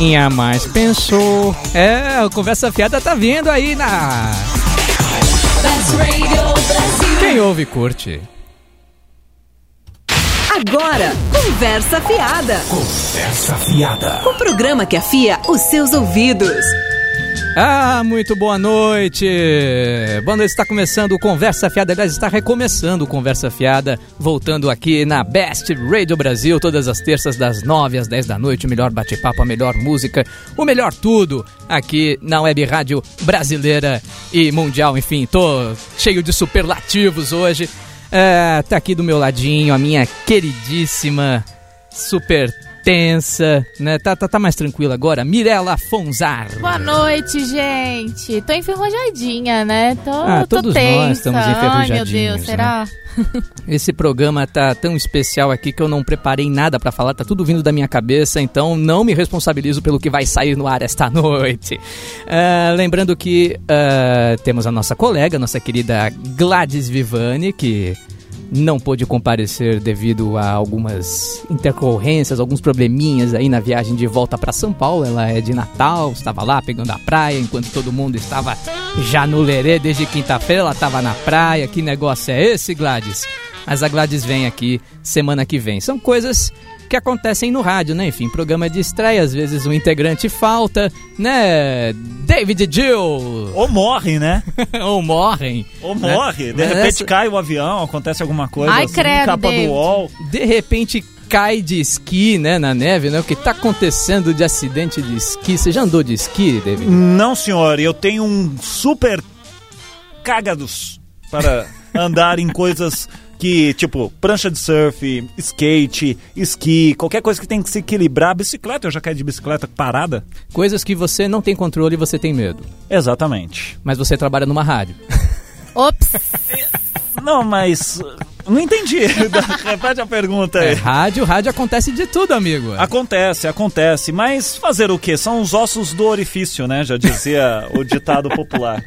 e a mais pensou. É, a conversa fiada tá vindo aí na. Quem ouve curte. Agora, Conversa Fiada. Conversa Fiada. O programa que afia os seus ouvidos. Ah, muito boa noite! Boa noite, está começando o Conversa Fiada, aliás, está recomeçando o Conversa Fiada, voltando aqui na Best Radio Brasil, todas as terças das 9 às 10 da noite, o melhor bate-papo, a melhor música, o melhor tudo aqui na Web Rádio Brasileira e Mundial, enfim, tô cheio de superlativos hoje. É, tá aqui do meu ladinho a minha queridíssima, super tensa, né? Tá, tá, tá mais tranquila agora. Mirella Fonzar. Boa noite, gente. Tô enferrujadinha, né? Tô, ah, tô todos tensa. nós estamos enferrujadinhos. Ai, meu Deus, né? será? Esse programa tá tão especial aqui que eu não preparei nada para falar, tá tudo vindo da minha cabeça, então não me responsabilizo pelo que vai sair no ar esta noite. Uh, lembrando que uh, temos a nossa colega, nossa querida Gladys Vivani, que não pôde comparecer devido a algumas intercorrências, alguns probleminhas aí na viagem de volta para São Paulo. Ela é de Natal, estava lá pegando a praia, enquanto todo mundo estava já no lerê desde quinta-feira. Ela estava na praia. Que negócio é esse, Gladys? Mas a Gladys vem aqui semana que vem. São coisas que acontecem no rádio, né? Enfim, programa de estreia, às vezes um integrante falta, né? David Jill! Ou morre, né? Ou morrem. Ou morre. De Mas repente essa- cai o avião, acontece alguma coisa Ai, assim, credo, capa David. do UOL. De repente cai de esqui, né, na neve, né? O que tá acontecendo de acidente de esqui? Você já andou de esqui, David? Não, senhor, eu tenho um super cágados para andar em coisas que, tipo, prancha de surf, skate, esqui, qualquer coisa que tem que se equilibrar. Bicicleta, eu já caí de bicicleta parada. Coisas que você não tem controle e você tem medo. Exatamente. Mas você trabalha numa rádio. Ops! Não, mas... Não entendi. Repete a pergunta É, aí. rádio, rádio acontece de tudo, amigo. Acontece, acontece. Mas fazer o quê? São os ossos do orifício, né? Já dizia o ditado popular.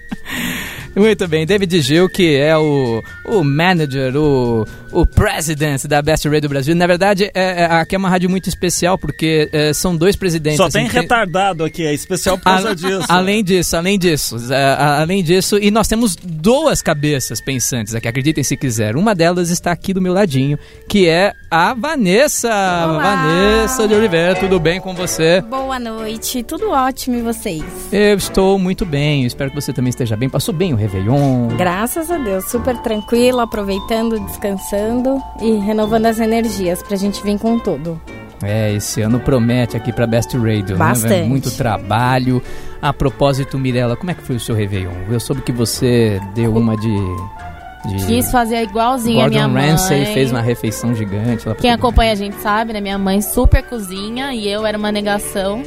Muito bem, David Gil, que é o, o manager, o, o president da Best Radio Brasil. Na verdade, é, é- aqui é uma rádio muito especial, porque é, são dois presidentes. Só assim, tem retardado aqui, é especial por causa A- disso. Além disso, além disso, é, a- além disso, e nós temos duas cabeças pensantes aqui, acreditem se quiser. Uma delas está aqui do meu ladinho, que é a Vanessa. Vanessa de Oliveira, tudo bem com você? Boa noite, tudo ótimo e vocês? Eu estou muito bem, espero que você também esteja bem. Passou bem o Réveillon? Graças a Deus, super tranquilo, aproveitando, descansando e renovando as energias pra gente vir com tudo. É, esse ano promete aqui pra Best Radio, né? Bastante. Muito trabalho. A propósito, Mirella, como é que foi o seu Réveillon? Eu soube que você deu uma de... Quis fazer igualzinho a minha Gordon mãe. Ramsay fez uma refeição gigante. lá Quem acompanha a gente sabe, né? Minha mãe super cozinha e eu era uma negação.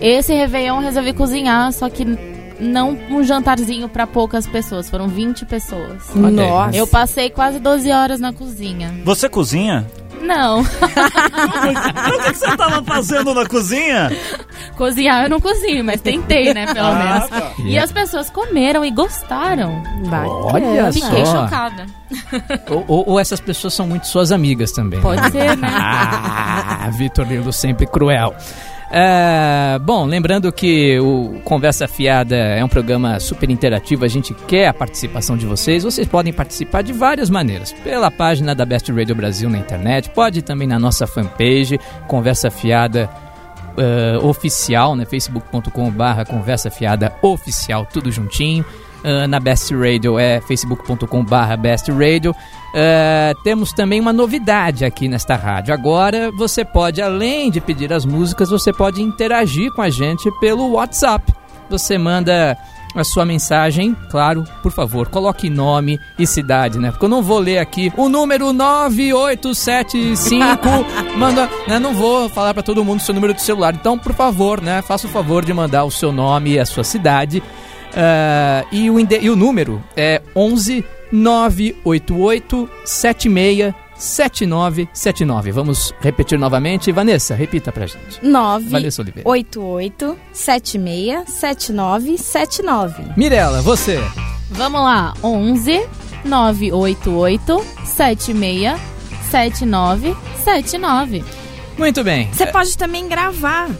Esse Réveillon eu resolvi cozinhar, só que não um jantarzinho pra poucas pessoas, foram 20 pessoas. Nossa. Eu passei quase 12 horas na cozinha. Você cozinha? Não, o que, que você tava fazendo na cozinha? cozinhar eu não cozinho, mas tentei, né, pelo Ah, menos. tá. E as pessoas comeram e gostaram. Olha Eu fiquei só. chocada. Ou, ou- ou essas pessoas são muito suas amigas também. Pode ser, né? Ah, Vitor Lindo sempre cruel. É, bom, lembrando que o Conversa Fiada é um programa super interativo, a gente quer a participação de vocês. Vocês podem participar de várias maneiras. Pela página da Best Radio Brasil na internet, pode também na nossa fanpage, Conversa Fiada eh, oficial, né? facebook.com barra Conversa Fiada oficial, tudo juntinho. Ah, na Best Radio é facebook.com barra Best Radio. Ah, temos também uma novidade aqui nesta rádio. Agora você pode, além de pedir as músicas, você pode interagir com a gente pelo WhatsApp. Você manda a sua mensagem, claro, por favor, coloque nome e cidade, né? Porque eu não vou ler aqui o número 9875. manda, né? Não vou falar para todo mundo o seu número de celular. Então, por favor, né? Faça o favor de mandar o seu nome e a sua cidade. Ah, e, o e o número é 11 988 76 7979. Vamos repetir novamente. Vanessa, repita pra gente. 9 Vanessa Oliveira. 88 76 79 79. Mirela, você. Vamos lá, 11 988 76 79 79. Muito bem. Você pode também gravar.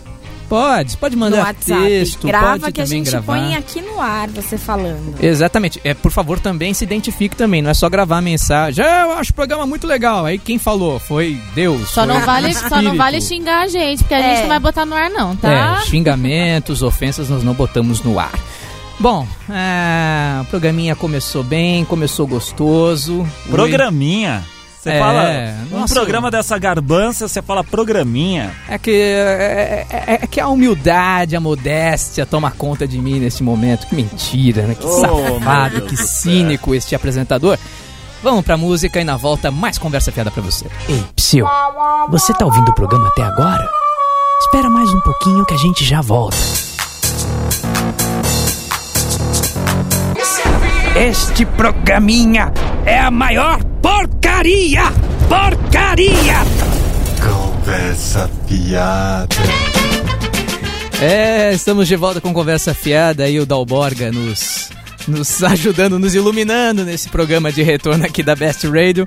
Pode, pode mandar WhatsApp. texto, Grava pode que a também gente gravar. põe aqui no ar, você falando. Exatamente. É, por favor, também se identifique também. Não é só gravar a mensagem. "Ah, eu acho o programa muito legal. Aí quem falou foi Deus. Só foi não, vale, só não vale xingar a gente, porque a É. gente não vai botar no ar, não, tá? É, xingamentos, ofensas nós não botamos no ar. Bom, é, o programinha começou bem, começou gostoso. O- Programinha. Você É, fala. Um nossa. programa dessa garbança, você fala programinha. É que, é, é- é que a humildade, a modéstia toma conta de mim nesse momento. Que mentira, né? Que Oh, safado, que cínico este apresentador. Vamos pra música e na volta mais conversa fiada pra você. Ei, Psyu, você tá ouvindo o programa até agora? Espera mais um pouquinho que a gente já volta. Este programinha é a maior porcaria! Porcaria! Conversa fiada. É, estamos de volta com Conversa Fiada e o Dalborga nos, nos ajudando, nos iluminando nesse programa de retorno aqui da Best Radio.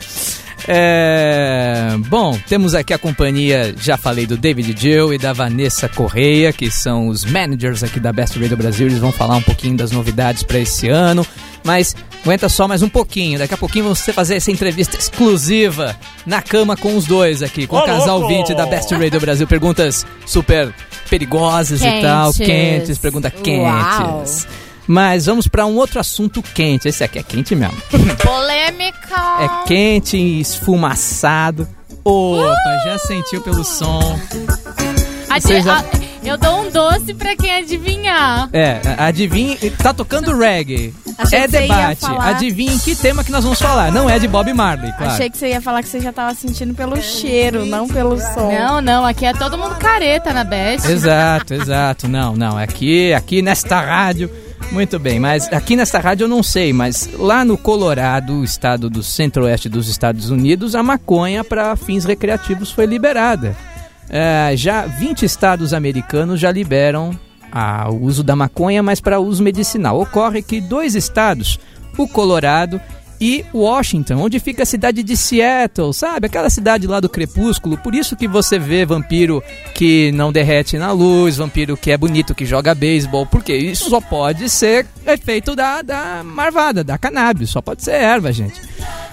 É, bom, temos aqui a companhia, já falei do David Jill e da Vanessa Correia, que são os managers aqui da Best Radio Brasil. Eles vão falar um pouquinho das novidades para esse ano. Mas aguenta só mais um pouquinho. Daqui a pouquinho vamos fazer essa entrevista exclusiva na cama com os dois aqui, com Ô, o casal louco! 20 da Best Radio Brasil. Perguntas super perigosas e tal, Quentes. quentes, pergunta quentes. Mas vamos para um outro assunto quente. Esse aqui é quente mesmo. Polêmica! É quente e esfumaçado. Opa, já sentiu pelo som. Adi- Você já- a- eu dou um doce pra quem adivinhar. É, adivinhe, tá tocando reggae. Achei é que você ia debate. falar- Adivinhe que tema que nós vamos falar. Não é de Bob Marley, claro. Achei que você ia falar que você já tava sentindo pelo cheiro, não pelo som. Não, não, aqui é todo mundo careta na Best. Exato, exato. Não, não. Aqui, aqui nesta rádio. Muito bem, mas aqui nesta rádio eu não sei, mas lá no Colorado, estado do centro-oeste dos Estados Unidos, a maconha para fins recreativos foi liberada. É, já 20 estados americanos já liberam a- o uso da maconha, mas para uso medicinal. Ocorre que dois estados, o Colorado e Washington, onde fica a cidade de Seattle, sabe? Aquela cidade lá do crepúsculo. Por isso que você vê vampiro que não derrete na luz, vampiro que é bonito, que joga beisebol, porque isso só pode ser efeito da, da marvada, da cannabis, só pode ser erva, gente.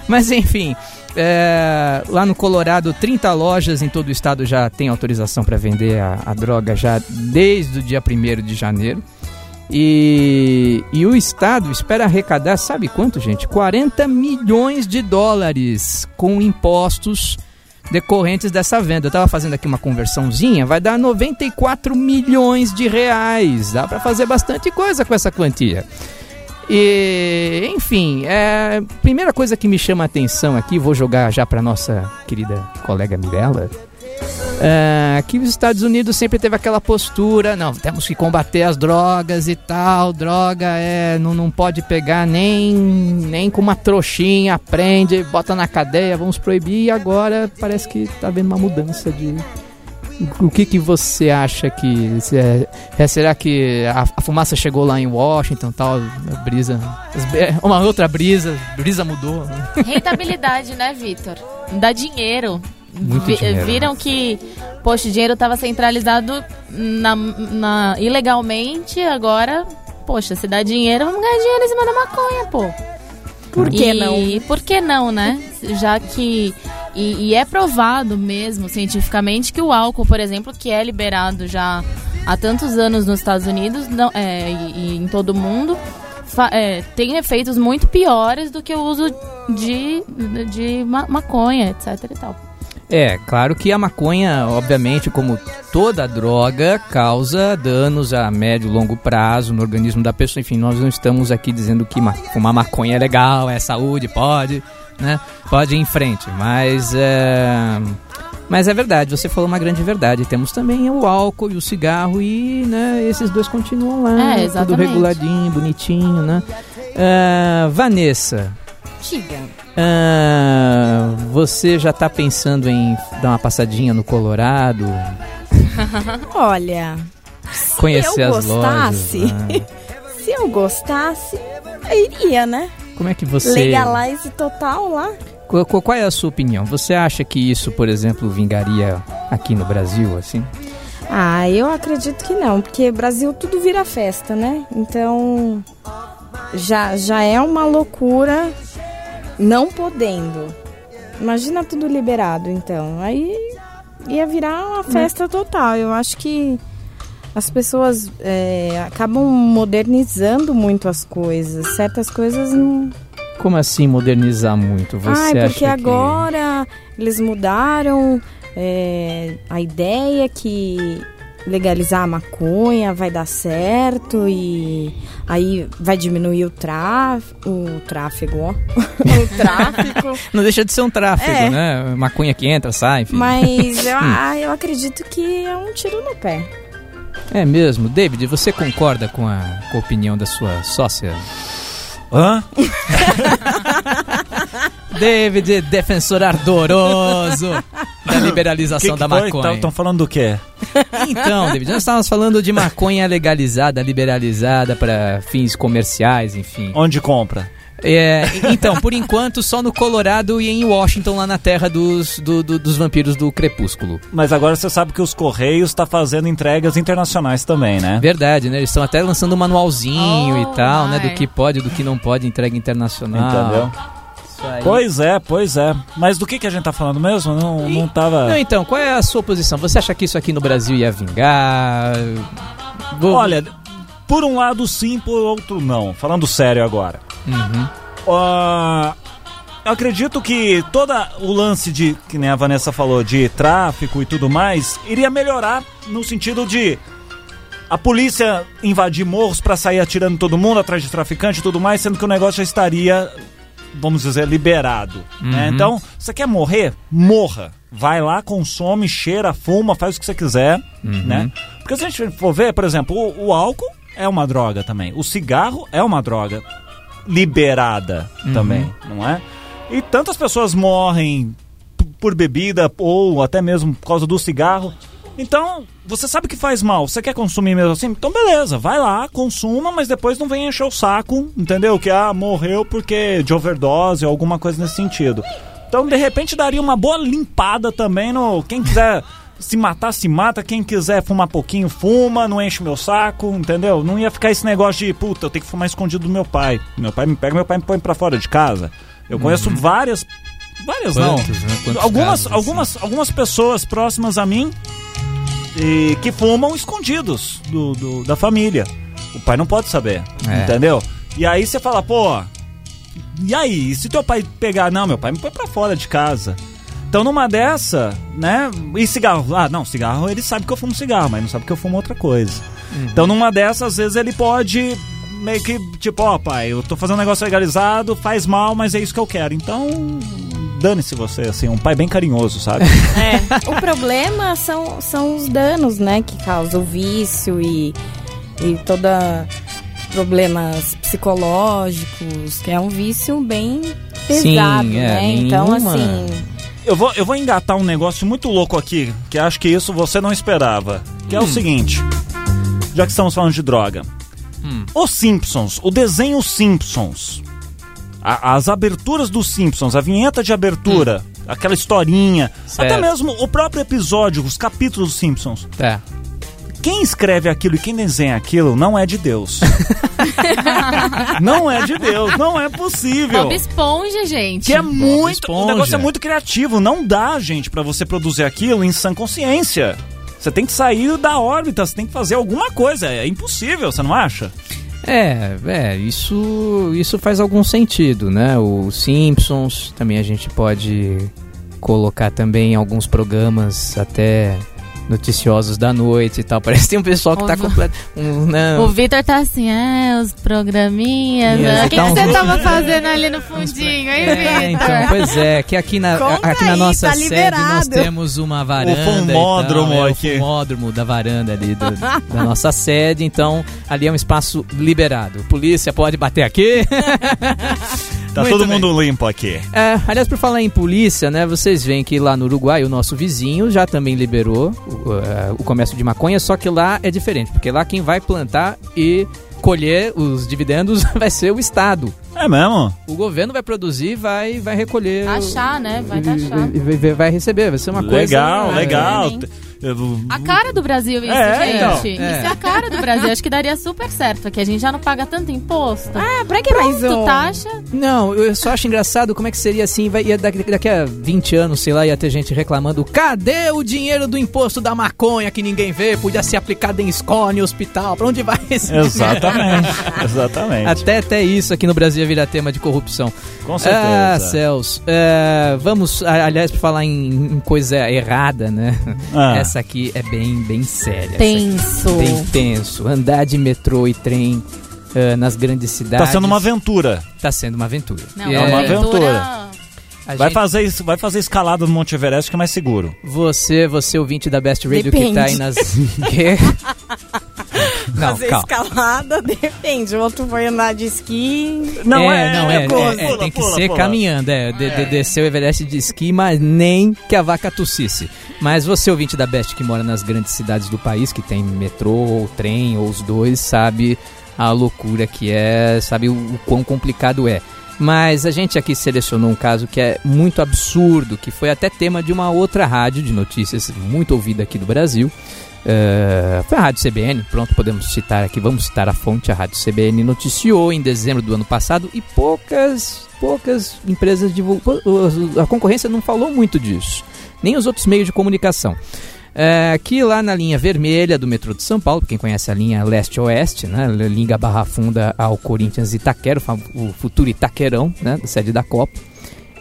Mas enfim, é, lá no Colorado, 30 lojas em todo o estado já tem autorização para vender a, a droga já desde o dia 1 de janeiro. E, e o Estado espera arrecadar, sabe quanto, gente? 40 milhões de dólares com impostos decorrentes dessa venda. Eu estava fazendo aqui uma conversãozinha, vai dar 94 milhões de reais. Dá para fazer bastante coisa com essa quantia. E, enfim, é, primeira coisa que me chama a atenção aqui, vou jogar já para nossa querida colega Mirella. É, que os Estados Unidos sempre teve aquela postura, não, temos que combater as drogas e tal, droga é, não, não pode pegar nem, nem com uma trouxinha, prende, bota na cadeia, vamos proibir, e agora parece que tá havendo uma mudança de... O que, que você acha que... se é- é, será que a, a fumaça chegou lá em Washington tal, a brisa... Uma outra brisa, brisa mudou, né? Rentabilidade, né, Vitor? Dá dinheiro. Muito Vi- dinheiro. Viram que, poxa, o dinheiro estava centralizado na, na- ilegalmente, agora, poxa, se dá dinheiro, vamos ganhar dinheiro em cima da maconha, pô. Por que e, não? Por que não, né? Já que. E, e é provado mesmo, cientificamente, que o álcool, por exemplo, que é liberado já há tantos anos nos Estados Unidos não, é, e, e em todo o mundo, fa- é, tem efeitos muito piores do que o uso de, de ma- maconha, etc e tal. É, claro que a maconha, obviamente, como toda droga, causa danos a médio e longo prazo no organismo da pessoa. Enfim, nós não estamos aqui dizendo que ma- fumar maconha é legal, é saúde, pode, né? Pode ir em frente, mas é... Mas é verdade, você falou uma grande verdade. Temos também o álcool e o cigarro e, né, esses dois continuam lá, É, tudo exatamente. reguladinho, bonitinho, né? Ah, Vanessa, Diga. ah, você já tá pensando em dar uma passadinha no Colorado? Olha, Conhecer eu as gostasse, lojas? né? se eu gostasse, eu iria, né? Como é que você... Legalize total lá. Qual, qual- é a sua opinião? Você acha que isso, por exemplo, vingaria aqui no Brasil, assim? Ah, eu acredito que não, porque Brasil tudo vira festa, né? Então já, já é uma loucura não podendo. Imagina tudo liberado, então. Aí ia virar uma festa total. Eu acho que as pessoas é, acabam modernizando muito as coisas. Certas coisas não. Como assim modernizar muito? Você Ai, acha porque que... agora eles mudaram é, a ideia que legalizar a maconha vai dar certo e aí vai diminuir o, tráf o tráfego, ó. o tráfico. Não deixa de ser um tráfego, É. né? Maconha que entra, sai, enfim. Mas eu, ah, eu acredito que é um tiro no pé. É mesmo. David, você concorda com a, com a opinião da sua sócia? Hã? David, defensor ardoroso da liberalização da maconha. Estão falando do quê? Então, David, nós estávamos falando de maconha legalizada, liberalizada para fins comerciais, enfim. Onde compra? É, então, por enquanto, só no Colorado e em Washington, lá na terra dos, do- do- dos vampiros do crepúsculo. Mas agora você sabe que os Correios tá fazendo entregas internacionais também, né? Verdade, né? Eles estão até lançando um manualzinho Oh, e tal, né? my. Do que pode, do que não pode, entrega internacional. Entendeu? Isso aí. Pois é, pois é. Mas do que, que a gente tá falando mesmo? Não, não tava. Não, então, qual é a sua posição? Você acha que isso aqui no Brasil ia vingar? Vou- Olha, por um lado sim, por outro não. Falando sério agora. Uhum. Ah, eu acredito que todo o lance de, que nem a Vanessa falou, de tráfico e tudo mais, iria melhorar no sentido de a polícia invadir morros pra sair atirando todo mundo atrás de traficante e tudo mais, sendo que o negócio já estaria, vamos dizer, liberado. né? Uhum. Então, você quer morrer? Morra. Vai lá, consome, cheira, fuma, faz o que você quiser, Uhum. né? Porque se a gente for ver, por exemplo, o, o álcool é uma droga também. O cigarro é uma droga liberada também, não é? E tantas pessoas morrem por bebida ou até mesmo por causa do cigarro. Então, você sabe que faz mal, você quer consumir mesmo assim? Então, beleza, vai lá, consuma, mas depois não vem encher o saco, entendeu? Que ah, morreu porque de overdose ou alguma coisa nesse sentido. Então, de repente, daria uma boa limpada também no. Quem quiser se matar, se mata. Quem quiser fumar pouquinho, fuma, não enche meu saco, entendeu? Não ia ficar esse negócio de, puta, eu tenho que fumar escondido do meu pai. Meu pai me pega, meu pai me põe pra fora de casa. Eu conheço várias. Várias Quantos, não. né? Algumas, casos, assim? algumas, algumas pessoas próximas a mim e que fumam escondidos do, do- da família. O pai não pode saber, É. entendeu? E aí você fala, pô, e aí? E se teu pai pegar? Não, meu pai me põe pra fora de casa. Então numa dessa, né? E cigarro? Ah, não, cigarro ele sabe que eu fumo cigarro, mas não sabe que eu fumo outra coisa. Então numa dessas, às vezes ele pode meio que, tipo, ó, pai, eu tô fazendo um negócio legalizado, faz mal, mas é isso que eu quero. Então, dane-se você, assim, um pai bem carinhoso, sabe? O problema são, são os danos, né, que causa o vício e, e toda problemas psicológicos, que é um vício bem pesado, Sim, é, né? Então, nenhuma- assim, Eu vou, eu vou engatar um negócio muito louco aqui, que acho que isso você não esperava. Que é o seguinte, já que estamos falando de droga. Os Simpsons, o desenho Simpsons, a- as aberturas dos Simpsons, a vinheta de abertura, aquela historinha, Certo. até mesmo o próprio episódio, os capítulos dos Simpsons. Tá. Quem escreve aquilo e quem desenha aquilo não é de Deus. não é de Deus, não é possível. Bob Esponja, gente. Que é muito. Esponja. O negócio é muito criativo. Não dá, gente, pra você produzir aquilo em sã consciência. Você tem que sair da órbita, você tem que fazer alguma coisa. É impossível, você não acha? É, é, isso, isso faz algum sentido, né? O Simpsons, também a gente pode colocar também alguns programas até noticiosos da noite e tal. Parece que tem um pessoal que tá Ouve- completo. Um, não, O Vitor tá assim, é, os programinhas. Yes, né? O que, tá que você tava fazendo ali no fundinho, hein, É, Vitor? então, pois é, que aqui na, Conta aqui na aí, nossa tá sede liberado. nós temos uma varanda. e fumódromo tal, é, aqui. O fumódromo da varanda ali do- da nossa sede, então ali é um espaço liberado. Polícia pode bater aqui. Tá Muito todo bem. mundo limpo aqui. É, aliás, por falar em polícia, né? Vocês veem que lá no Uruguai, o nosso vizinho já também liberou o, eh, o comércio de maconha, só que lá é diferente, porque lá quem vai plantar e colher os dividendos vai ser o Estado. É mesmo? O governo vai produzir, vai, vai recolher. Taxar, né? Vai e- taxar. e- e- e- vai receber, vai ser uma coisa. legal, é, legal. hein? Eu- A cara do Brasil isso, É, então. gente. É. Isso é a cara do Brasil. Acho que daria super certo, porque a gente já não paga tanto imposto. Ah, pra que mais Tu um? taxa, Não, eu só acho engraçado como é que seria assim, vai, ia, daqui, daqui a 20 anos, sei lá, ia ter gente reclamando, cadê o dinheiro do imposto da maconha que ninguém vê, podia ser aplicado em escola, em hospital, pra onde vai esse dinheiro? Exatamente, exatamente. Até, até isso aqui no Brasil ia virar tema de corrupção. Com Ah, certeza. céus. É, vamos, aliás, pra falar em, em coisa errada, né? Ah. Essa aqui é bem, bem séria. tenso. Bem tenso. Andar de metrô e trem ah, nas grandes cidades. Tá sendo uma aventura. Tá sendo uma aventura. Não, E É uma aventura. a Vai gente- fazer, isso- vai fazer escalada no Monte Everest que é mais seguro. Você, você ouvinte da Best Radio que Depende. tá aí nas. Não, Fazer calma. escalada, depende. O outro foi andar de esqui. é, não, é, é, é, tem que Pula, ser pula. caminhando, é, de, de- descer o Everest de esqui, mas nem que a vaca tossisse. Mas você, ouvinte da Best, que mora nas grandes cidades do país, que tem metrô ou trem, ou os dois, sabe a loucura que é, sabe o, o quão complicado é. Mas a gente aqui selecionou um caso que é muito absurdo, que foi até tema de uma outra rádio de notícias muito ouvida aqui do Brasil. É, foi a Rádio CBN, pronto, podemos citar aqui, vamos citar a fonte, a Rádio CBN noticiou em dezembro do ano passado e poucas, poucas empresas a concorrência não falou muito disso, nem os outros meios de comunicação. É, aqui lá na linha vermelha do metrô de São Paulo, quem conhece a linha leste-oeste, né, liga Barra Funda ao Corinthians Itaquera, o futuro Itaquerão, né, sede da Copa.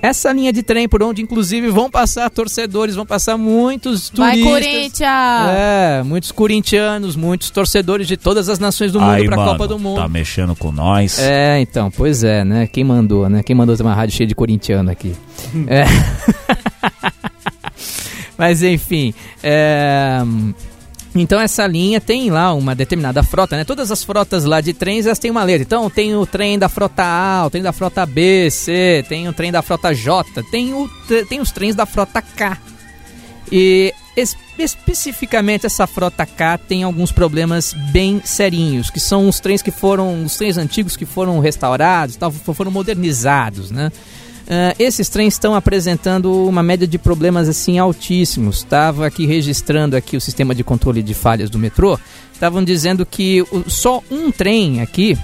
Essa linha de trem por onde, inclusive, vão passar torcedores, vão passar muitos Vai, turistas. Corinthians! É, muitos corintianos, muitos torcedores de todas as nações do mundo pra mano, Copa do Mundo. tá mexendo com nós. É, então, pois é, né? Quem mandou, né? Quem mandou ter uma rádio cheia de corintiano aqui? É. Mas enfim, é, Então essa linha tem lá uma determinada frota, né? Todas as frotas lá de trens, elas têm uma letra. Então tem o trem da frota A, o trem da frota B, C, tem o trem da frota J, tem, o, tem os trens da frota K. E es- especificamente essa frota K tem alguns problemas bem serinhos, que são os trens que foram, os trens antigos que foram restaurados, tal, foram modernizados, né? Ah, esses trens estão apresentando uma média de problemas assim altíssimos. Estava aqui registrando aqui o sistema de controle de falhas do metrô. Estavam dizendo que o- só um trem aqui,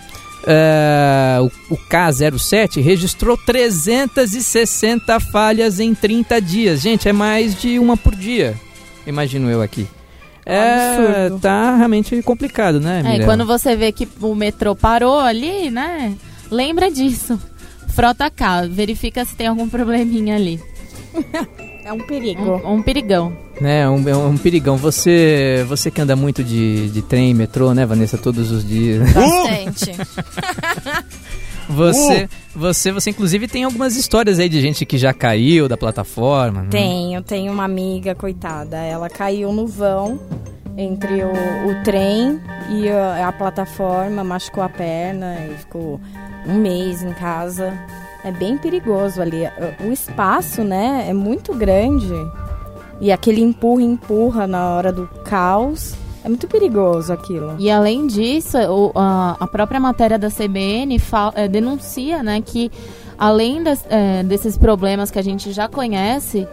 ah, o, o K07, registrou 360 falhas em 30 dias. Gente, é mais de uma por dia, imagino eu aqui. É, Absurdo. tá realmente complicado, né, É, e quando você vê que o metrô parou ali, né? Lembra disso. Frota K, verifica se tem algum probleminha ali. É um perigo. Um, um perigão. né, É um, é um perigão. Você, você que anda muito de, de trem, metrô, né, Vanessa, todos os dias. Bastante. Você, você, você inclusive tem algumas histórias aí de gente que já caiu da plataforma. né? Tenho, tenho uma amiga, coitada. Ela caiu no vão entre o, o trem e a, a plataforma, machucou a perna e ficou um mês em casa. É bem perigoso ali. O espaço, né, é muito grande. E aquele empurra empurra na hora do caos. É muito perigoso aquilo. E além disso, o- a, a própria matéria da CBN fa- eh, denuncia né, que, além das- eh, desses problemas que a gente já conhece,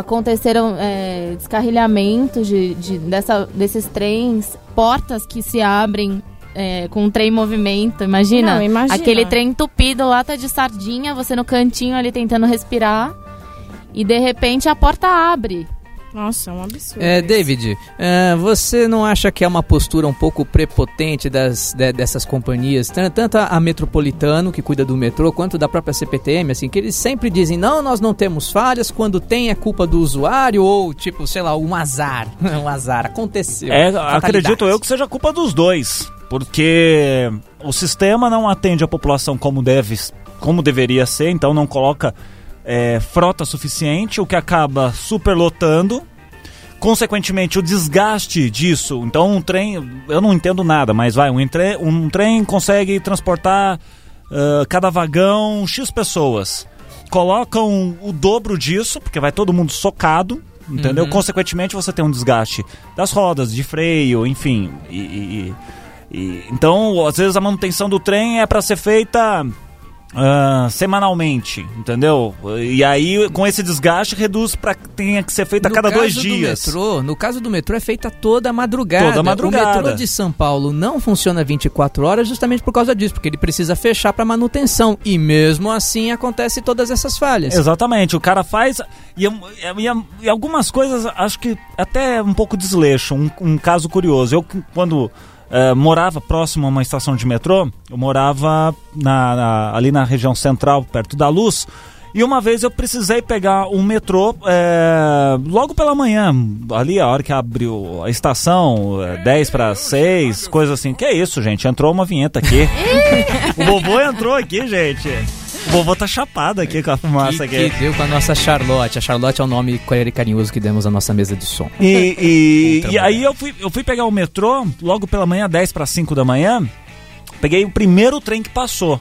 aconteceram eh, descarrilhamentos de, de- dessa- desses trens, portas que se abrem eh, com o trem em movimento. Imagina, Não, imagina. aquele trem entupido, lata de sardinha, você no cantinho ali tentando respirar. E de repente a porta abre. Nossa, é um absurdo. É. David, é, você não acha que é uma postura um pouco prepotente das, de- dessas companhias, tan- tanto a, a Metropolitano, que cuida do metrô, quanto da própria CPTM, assim, que eles sempre dizem, não, nós não temos falhas, quando tem é culpa do usuário, ou tipo, sei lá, um azar, um azar, aconteceu. É, acredito eu que seja culpa dos dois, porque o sistema não atende a população como deve, como deveria ser, então não coloca é, frota suficiente, o que acaba superlotando. Consequentemente, o desgaste disso. Então, um trem, eu não entendo nada, mas vai, um, entre, um trem consegue transportar ah, cada vagão X pessoas. Colocam o dobro disso, porque vai todo mundo socado, entendeu? Uhum. Consequentemente, você tem um desgaste das rodas, de freio, enfim. E- e E, então, às vezes a manutenção do trem é para ser feita ah, semanalmente, entendeu? E aí, com esse desgaste, reduz para que tenha que ser feita a cada dois caso do dias. metrô, no caso do metrô é feita toda a madrugada. Toda a madrugada. O metrô de São Paulo não funciona 24 horas justamente por causa disso, porque ele precisa fechar para manutenção e mesmo assim acontece todas essas falhas. Exatamente, o cara faz. E, e- e algumas coisas, acho que até um pouco desleixo. Um, um caso curioso. Eu, quando eh, morava próximo a uma estação de metrô, eu morava na- na- ali na região central, perto da luz. E uma vez eu precisei pegar um metrô eh, logo pela manhã, ali a hora que abriu a estação, eh, 10 para 6, coisa assim. Que é isso, gente? Entrou uma vinheta aqui. o vovô entrou aqui, gente. O vovô tá chapado aqui com a fumaça que, aqui. que deu com a nossa Charlotte. A Charlotte é o nome carinhoso que demos à nossa mesa de som. E, e- e aí eu fui, eu fui pegar o metrô logo pela manhã, 10 para 5 da manhã. Peguei o primeiro trem que passou,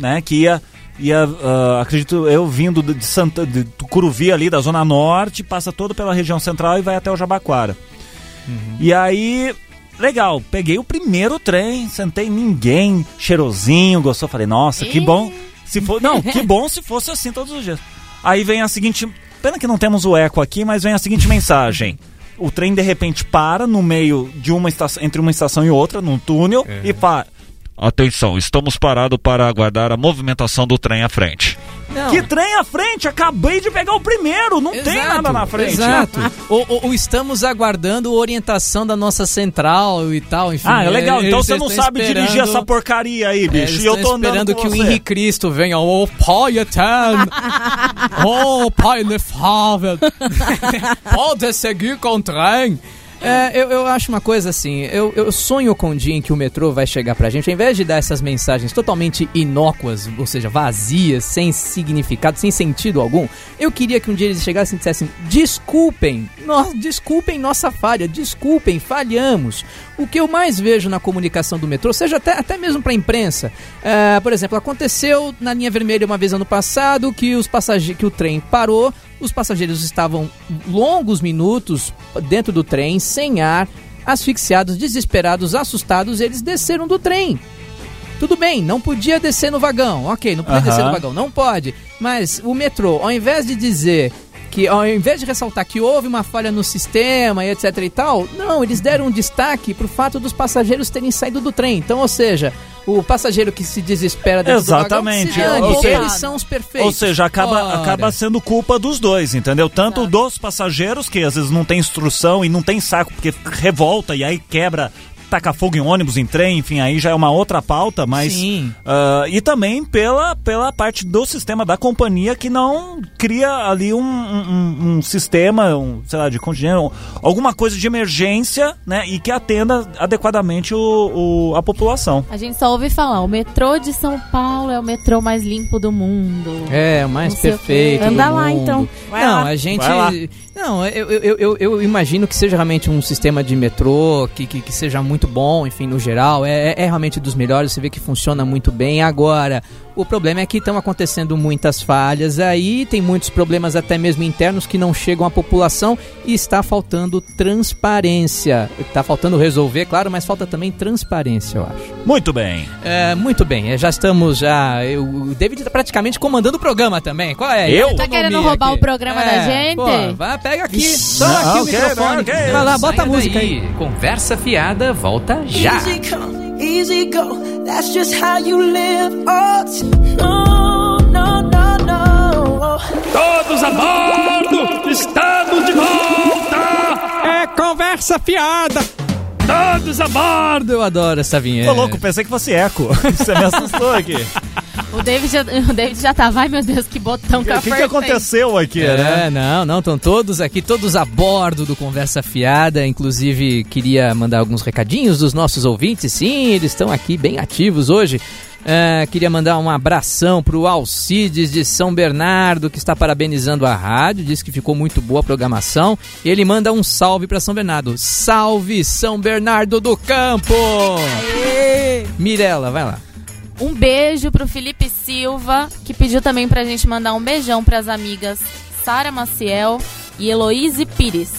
né? Que ia, ia ah, acredito eu, vindo de, Santa, de Tucuruvi ali, da Zona Norte, passa todo pela região central e vai até o Jabaquara. E aí, legal, peguei o primeiro trem, sentei ninguém, cheirosinho, gostou. Falei, nossa, que Ih. bom. Se for, não, que bom se fosse assim todos os dias. Aí vem a seguinte, pena que não temos o eco aqui, mas vem a seguinte mensagem. O trem de repente para no meio de uma estação, entre uma estação e outra, num túnel, e para. Atenção, estamos parados para aguardar a movimentação do trem à frente. Não. Que trem à frente? Acabei de pegar o primeiro, não tem Exato, nada na frente. Exato. ou, estamos aguardando orientação da nossa central e tal, enfim. Ah, é legal. Então Eles você não sabe dirigir esperando- essa porcaria aí, É, bicho. eles e eu tô esperando que o. Henrique Cristo venha. Oh, Pai eterno! oh, Pai inefável! Pode seguir com o trem! É, eu, eu acho uma coisa assim, eu, eu sonho com um dia em que o metrô vai chegar pra gente, ao invés de dar essas mensagens totalmente inócuas, ou seja, vazias, sem significado, sem sentido algum, eu queria que um dia eles chegassem e dissessem: desculpem, nós, desculpem nossa falha, desculpem, falhamos. O que eu mais vejo na comunicação do metrô, seja até, até mesmo pra imprensa, é, por exemplo, aconteceu na linha vermelha uma vez ano passado que os passageiros, que o trem parou, os passageiros estavam longos minutos dentro do trem, sem ar, asfixiados, desesperados, assustados, eles desceram do trem. Tudo bem, não podia descer no vagão. Ok, não podia Aham. descer no vagão, não pode. Mas o metrô, ao invés de dizer que, ao invés de ressaltar que houve uma falha no sistema e etc e tal, não, eles deram um destaque pro fato dos passageiros terem saído do trem. Então, ou seja, o passageiro que se desespera dentro Exatamente. do vagão, se dane, eles são os perfeitos. Ou seja, acaba, Ora. acaba sendo culpa dos dois, entendeu? Tanto dos passageiros, que às vezes não tem instrução e não tem saco, porque revolta e aí quebra, taca fogo em ônibus, em trem, enfim, aí já é uma outra pauta, mas. Sim. ah, e também pela, pela parte do sistema da companhia que não cria ali um, um, um sistema, um, sei lá, de contingênio, alguma coisa de emergência, né? E que atenda adequadamente o, o- a população. A gente só ouve falar, o metrô de São Paulo é o metrô mais limpo do mundo. É, o mais perfeito. Anda lá, mundo. então. Vai não, lá. a gente. Não, eu, eu, eu, eu imagino que seja realmente um sistema de metrô que, que, que seja muito bom, enfim, no geral. É, é realmente dos melhores, você vê que funciona muito bem. Agora, o problema é que estão acontecendo muitas falhas aí, tem muitos problemas até mesmo internos que não chegam à população e está faltando transparência. Está faltando resolver, claro, mas falta também transparência, eu acho. Muito bem. É, muito bem, é, já estamos já. eu- o David está praticamente comandando o programa também. Qual é? Eu? a Tá querendo roubar aqui? o programa da gente? Pô, vai, pega aqui. Não, aqui o ok, microfone. ok. Vai lá, bota a Saia música daí. aí. Conversa fiada volta já. Easy come, easy go. That's just how you live. Oh, no, no, no, no. Todos a bordo! Estamos de volta! É conversa fiada. Todos a bordo. Eu adoro essa vinheta. Ô, louco, pensei que fosse eco. Você me assustou aqui. O David, já, o David já tá, vai meu Deus, que botão O que que, que, que aconteceu aqui, É, né? não, não, estão todos aqui, todos a bordo do Conversa Fiada. Inclusive, queria mandar alguns recadinhos dos nossos ouvintes. Sim, eles estão aqui bem ativos hoje. É, queria mandar um abração pro Alcides de São Bernardo, que está parabenizando a rádio, diz que ficou muito boa a programação. Ele manda um salve para São Bernardo. Salve São Bernardo do Campo! Mirela, vai lá. Um beijo pro Felipe Silva, que pediu também pra gente mandar um beijão pras amigas Sara Maciel e Heloíse Pires.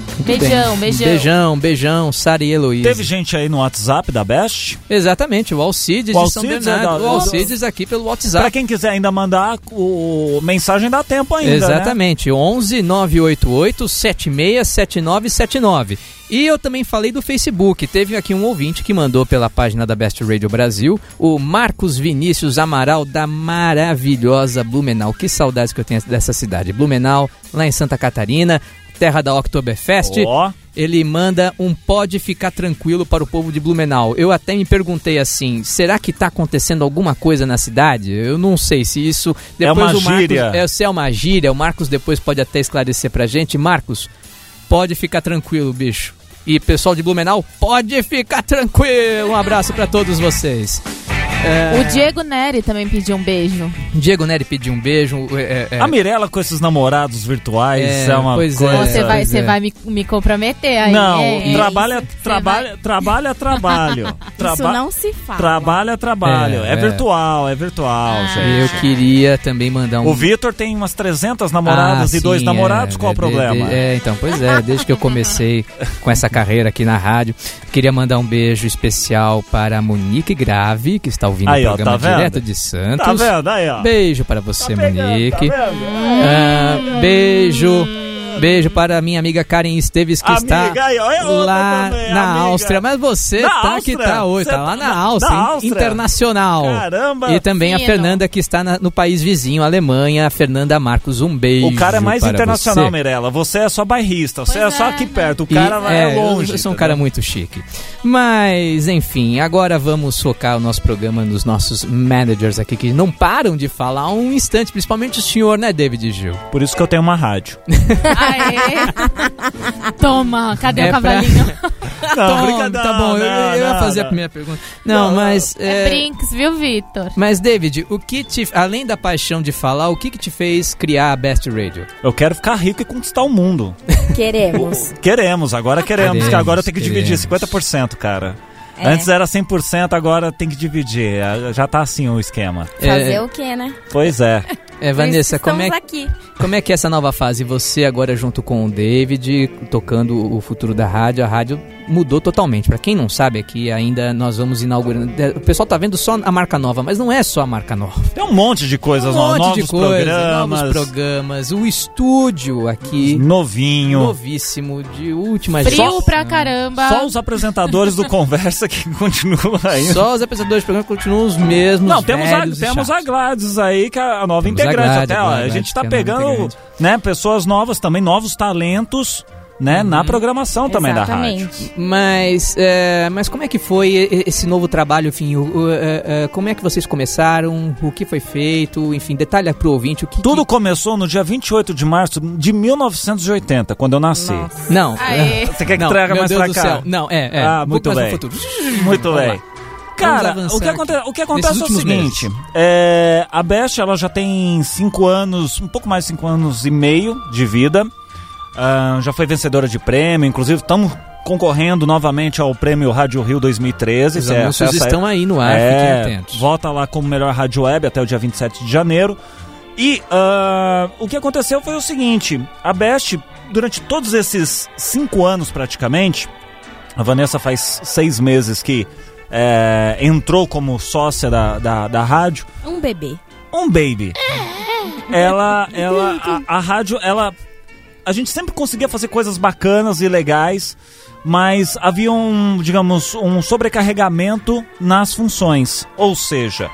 Muito bem. Beijão, beijão. Beijão, beijão, Sara e Heloísa. Teve gente aí no WhatsApp da Best. Exatamente, o Alcides O de São Alcides é Bernardo. da- o Alcides aqui pelo WhatsApp. Pra quem quiser ainda mandar o mensagem dá tempo ainda, né? Exatamente, 11 988 767979. E eu também falei do Facebook. Teve aqui um ouvinte que mandou pela página da Best Radio Brasil, o Marcos Vinícius Amaral da maravilhosa Blumenau. Que saudades que eu tenho dessa cidade. Blumenau, lá em Santa Catarina, terra da Oktoberfest. Ó. Ele manda um pode ficar tranquilo para o povo de Blumenau. Eu até me perguntei assim, será que está acontecendo alguma coisa na cidade? Eu não sei se isso É uma o Marcos, gíria. é, se é uma gíria, o Marcos depois pode até esclarecer pra gente. Marcos, pode ficar tranquilo, bicho. E pessoal de Blumenau, pode ficar tranquilo. Um abraço pra todos vocês. É, O Diego Neri também pediu um beijo. Diego Neri pediu um beijo. é, é, A Mirella com esses namorados virtuais é, É, uma pois é. coisa... Você vai, pois você é. vai me, me comprometer aí. Não, é, é trabalha, isso. Trabalha, vai- trabalha, trabalho. Isso Traba- não se fala. Trabalha, trabalho. É, É, é. virtual, é virtual, Ah. gente. Eu queria também mandar um. O Vitor tem umas 300 namoradas Ah, e dois sim, namorados, é, qual o de- problema? de- é, então, pois é, desde que eu comecei com essa carreira aqui na rádio, queria mandar um beijo especial para a Monique Grave, que está ouvindo Aí, o ó, programa tá vendo? direto de Santos. Tá vendo aí, ó? Beijo para você, Tá pegando, Monique. tá? Ah, beijo. Beijo para a minha amiga Karen Esteves, que Amiga, está é lá também, na amiga. Áustria. Mas você Na tá Áustria? que tá hoje, tá lá na na- Áustria, na? Áustria? internacional. Caramba! E também a Fino. Fernanda, que está na- no país vizinho, Alemanha, a Fernanda Marcos. Um beijo. O cara é mais internacional, você. Mirella. Você é só bairrista, você Pois é só é, aqui perto. O E, cara vai é, longe. Eu sou um cara muito chique. Mas, enfim, agora vamos focar o nosso programa nos nossos managers aqui, que não param de falar um instante, principalmente o senhor, né, David Gil? Por isso que eu tenho uma rádio. Aê. Toma, cadê É o pra- cavalinho? Não, Tom, brincadeira. tá bom, eu, não, eu ia não, fazer a não. primeira pergunta. Não, Não, mas... É, é, Brinks, viu, Vitor? mas, David, o que te... Além da paixão de falar, o que que te fez criar a Best Radio? Eu quero ficar rico e conquistar o mundo. Queremos. Queremos, agora queremos, Queremos, que agora eu tenho que dividir queremos. 50%, cara. É. Antes era 100%, agora tem que dividir. É, Já tá assim o esquema. Fazer É, o quê, né? Pois é. É, Vanessa, Por isso como é, aqui. como é que é essa nova fase? Você agora junto com o David, tocando o futuro da rádio, a rádio mudou totalmente. Pra quem não sabe aqui, ainda nós vamos inaugurando. O pessoal tá vendo só a marca nova, mas não é só a marca nova. Tem um monte de coisas um novas, monte novos de coisa, programas, novos programas, o estúdio aqui novinho. novíssimo de última Frio geração. pra caramba. Só os apresentadores do Conversa que continuam ainda. Só os apresentadores do programa continuam os mesmos. Não, temos, a, e temos a. Gladys aí, que é a nova Temos a Gladys, até, ó, a a gente tá que é a pegando né, pessoas novas também, novos talentos, né, Uhum. na programação também da rádio. Exatamente. Mas, é, mas como é que foi esse novo trabalho, enfim, o- o, é, é, como é que vocês começaram, o que foi feito, enfim, detalha pro ouvinte o que... Tudo que... começou no dia 28 de março de 1980, quando eu nasci. Nossa. Não, Aê. Você quer que não, traga mais Deus pra cá? céu. Não, é, é. Ah, muito bem. Muito bem. Cara, o que, aconte- o que acontece é o seguinte: é, a Best ela já tem cinco anos, um pouco mais de cinco anos e meio de vida. Ah, já foi vencedora de prêmio, inclusive estamos concorrendo novamente ao prêmio Rádio Rio 2013. Os Você anúncios acessa aí- estão aí no ar, é, fiquem atentos. Volta lá como melhor rádio web até o dia 27 de janeiro. E ah, o que aconteceu foi o seguinte: a Best, durante todos esses cinco anos praticamente, a Vanessa faz seis meses que é, entrou como sócia da, da, da rádio. Um bebê. Um baby. Ela, ela, a, a rádio, ela, a gente sempre conseguia fazer coisas bacanas e legais, mas havia um, digamos, um sobrecarregamento nas funções. Ou seja,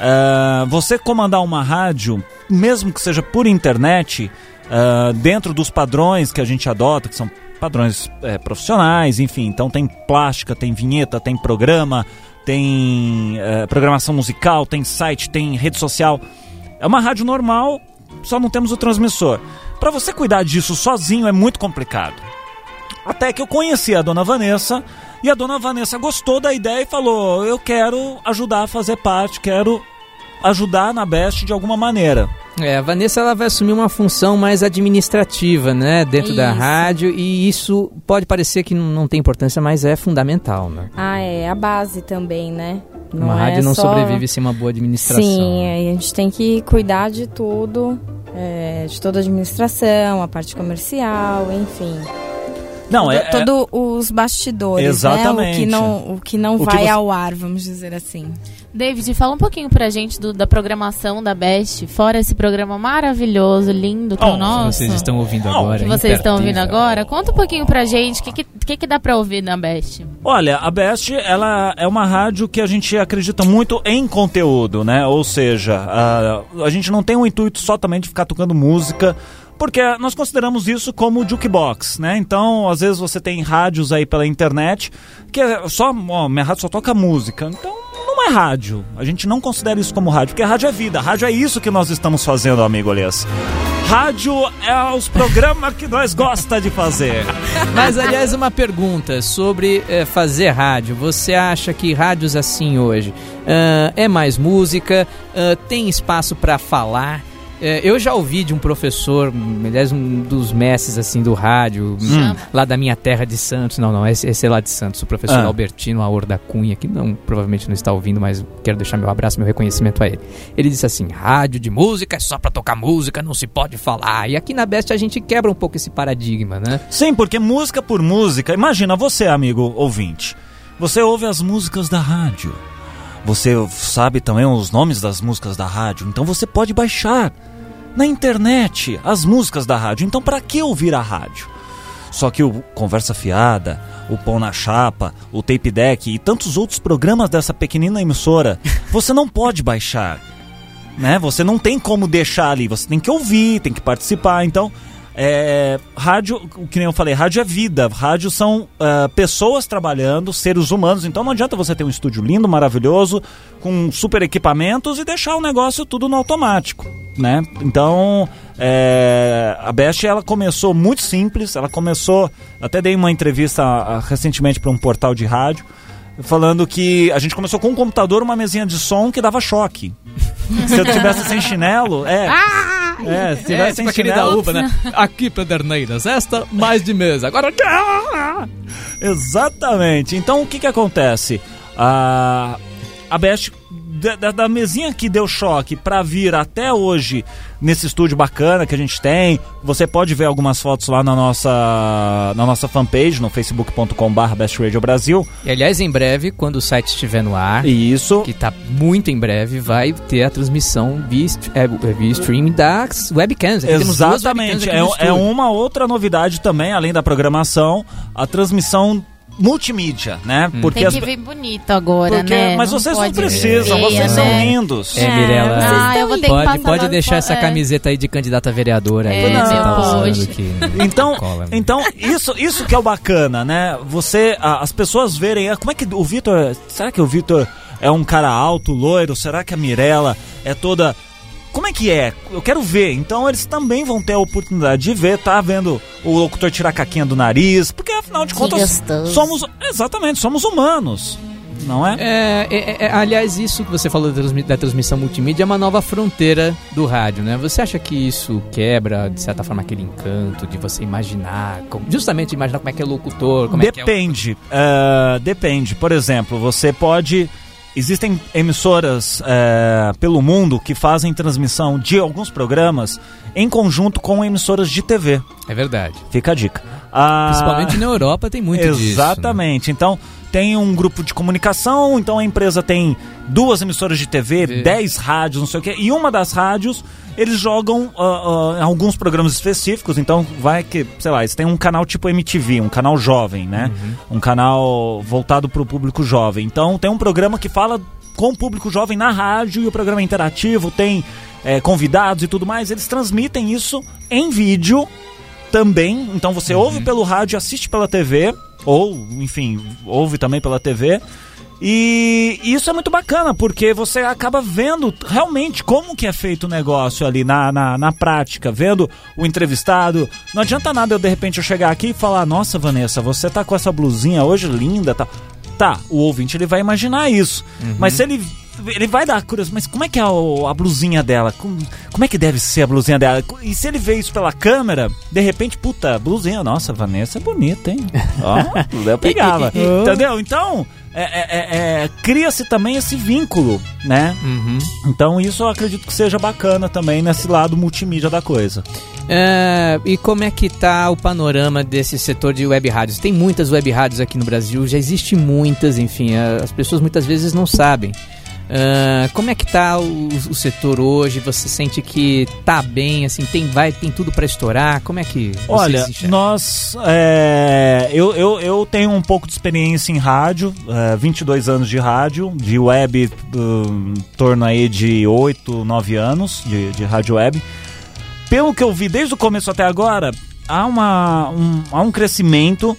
é, você comandar uma rádio, mesmo que seja por internet, é, dentro dos padrões que a gente adota, que são padrões é, profissionais, enfim, então tem plástica, tem vinheta, tem programa, tem é, programação musical, tem site, tem rede social. É uma rádio normal, só não temos o transmissor. Para você cuidar disso sozinho é muito complicado. Até que eu conheci a dona Vanessa e a dona Vanessa gostou da ideia e falou: Eu quero ajudar a fazer parte, quero ajudar na Best de alguma maneira. É, a Vanessa ela vai assumir uma função mais administrativa, né, dentro da rádio e isso pode parecer que não- não tem importância, mas é fundamental, né? Ah, é a base também, né? uma é rádio não só- sobrevive sem uma boa administração. Sim, é, a gente tem que cuidar de tudo, é, de toda a administração, a parte comercial, enfim. Não, é, é- todo os bastidores, Exatamente. né? O que não, o que não O que vai você- ao ar, vamos dizer assim. David, fala um pouquinho pra gente do- da programação da Best, fora esse programa maravilhoso, lindo que é Oh, o nosso. Vocês estão ouvindo Não, agora. que vocês estão ouvindo agora. Conta um pouquinho pra gente o que, que, que, que dá pra ouvir na Best. Olha, a Best, ela é uma rádio que a gente acredita muito em conteúdo, né? Ou seja, a, a gente não tem o intuito só também de ficar tocando música, porque nós consideramos isso como jukebox, né? Então, às vezes você tem rádios aí pela internet que é só, ó, minha rádio só toca música. Então, não é rádio. A gente não considera isso como rádio, porque rádio é vida. Rádio é isso que nós estamos fazendo, amigo Elias. Rádio é os programas que nós gosta de fazer. Mas, aliás, uma pergunta sobre eh, fazer rádio. Você acha que rádios assim hoje ah, é mais música? Ah, tem espaço para falar? Eh, eu já ouvi de um professor, hum, aliás, um dos mestres assim do rádio, hum, Chama. lá da minha terra de Santos. Não, não, esse, esse é lá de Santos, o professor Ah. Albertino Aor da Cunha, que não, provavelmente não está ouvindo, mas quero deixar meu abraço, meu reconhecimento a ele. Ele disse assim: rádio de música é só para tocar música, não se pode falar. E aqui na Best a gente quebra um pouco esse paradigma, né? Sim, porque música por música. Imagina você, amigo ouvinte. Você ouve as músicas da rádio. Você sabe também os nomes das músicas da rádio. Então você pode baixar na internet as músicas da rádio. Então para que ouvir a rádio? Só que o Conversa Fiada, o Pão na Chapa, o Tape Deck e tantos outros programas dessa pequenina emissora, você não pode baixar né? Você não tem como deixar ali, você tem que ouvir, tem que participar. Então, é, rádio, que nem eu falei, rádio é vida. Rádio são ah, pessoas trabalhando, seres humanos. Então não adianta você ter um estúdio lindo, maravilhoso, com super equipamentos e deixar o negócio tudo no automático, né? Então, é, a Best ela começou muito simples. Ela começou, até dei uma entrevista ah, recentemente para um portal de rádio falando que a gente começou com um computador, uma mesinha de som que dava choque. Se eu tivesse sem chinelo, é. É, se tivesse sem tipo aquele da uva, né? Aqui, Pederneiras, esta mais de mesa. Agora. Exatamente. Então o que que acontece? A, a Best, da, da- mesinha que deu choque pra vir até hoje nesse estúdio bacana que a gente tem, você pode ver algumas fotos lá na nossa, na nossa fanpage, no facebook.com.br Best Radio Brasil. E aliás, em breve, quando o site estiver no ar, E isso. que tá muito em breve, vai ter a transmissão via, é, via streaming das webcams. Aqui Exatamente. webcams É, é uma outra novidade também, além da programação, a transmissão multimídia, né? Porque Tem as- que vir bonito agora, porque- né? mas vocês não pode vir precisam, vocês são né? lindos. É, Mirella. vocês Ah, eu vou ter que Pode, passar pode deixar essa é. camiseta aí de candidata a vereadora aí É, que você tá aqui. Então, então isso, isso que é o bacana, né? Você, a- as pessoas verem, ah, como é que o Vitor, será que o Vitor é um cara alto, loiro? Será que a Mirella é toda como é que é? Eu quero ver. Então eles também vão ter a oportunidade de ver, tá vendo o locutor tirar a caquinha do nariz, porque afinal de Que contas gostoso. somos exatamente, somos humanos, não é? É, é, é, aliás, isso que você falou da, transmi- da transmissão multimídia é uma nova fronteira do rádio, né? Você acha que isso quebra, de certa forma, aquele encanto de você imaginar, como- justamente imaginar como é que é o locutor, como é que é o... depende, ah, depende. Por exemplo, você pode. Existem emissoras eh, pelo mundo que fazem transmissão de alguns programas em conjunto com emissoras de TV. É verdade. Fica a dica. Ah, Principalmente na Europa tem muito disso. né? Exatamente. Então, tem um grupo de comunicação, então a empresa tem duas emissoras de TV, dez rádios, não sei o quê, e uma das rádios eles jogam ah, em alguns programas específicos, então vai que, sei lá, eles têm um canal tipo MTV, um canal jovem, né? Um canal voltado para o público jovem. Então tem um programa que fala com o público jovem na rádio e o programa é interativo, tem eh, convidados e tudo mais. Eles transmitem isso em vídeo também. Então você ouve pelo rádio, assiste pela TV, ou, enfim, ouve também pela TV. E isso é muito bacana, porque você acaba vendo realmente como que é feito o negócio ali na, na, na prática, vendo o entrevistado. Não adianta nada eu, de repente, eu chegar aqui e falar, nossa, Vanessa, você tá com essa blusinha hoje linda, tá. Tá, o ouvinte ele vai imaginar isso. Mas se ele. Ele vai dar curiosidade, mas como é que é o- a blusinha dela? Como, como é que deve ser a blusinha dela? E se ele vê isso pela câmera, de repente, puta, blusinha, nossa, Vanessa é bonita, hein? Ó, eu pegava. Entendeu? Então, é- é- é- é, cria-se também esse vínculo, né? Uhum. Então isso eu acredito que seja bacana também nesse lado multimídia da coisa. É, e como é que tá o panorama desse setor de web rádios? Tem muitas web rádios aqui no Brasil, já existe muitas, enfim, a- as pessoas muitas vezes não sabem. Ah, como é que tá o, o setor hoje? Você sente que tá bem, assim, tem, vai, tem tudo para estourar? Como é que Olha, nós. é, eu, eu, eu tenho um pouco de experiência em rádio, é, 22 anos de rádio, de web, um, em torno aí de 8, 9 anos de, de rádio web. Pelo que eu vi desde o começo até agora, há, uma, um, há um crescimento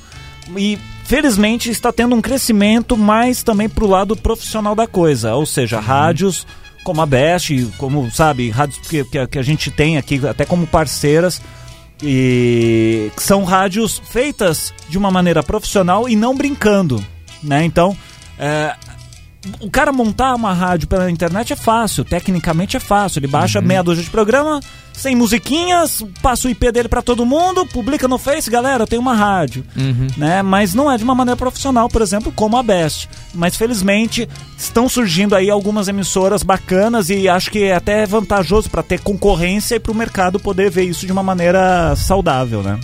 e. Felizmente está tendo um crescimento mais também pro lado profissional da coisa, ou seja, rádios como a Best, como sabe, rádios que, que, a- gente tem aqui até como parceiras, e são rádios feitas de uma maneira profissional e não brincando, né? Então, é, o cara montar uma rádio pela internet é fácil, tecnicamente é fácil. Ele baixa meia dúzia de programa, sem musiquinhas, passa o IP dele pra todo mundo, publica no Face, galera, eu tenho uma rádio, Uhum. né? Mas não é de uma maneira profissional, por exemplo, como a Best. Mas felizmente estão surgindo aí algumas emissoras bacanas e acho que é até vantajoso para ter concorrência e para o mercado poder ver isso de uma maneira saudável, né?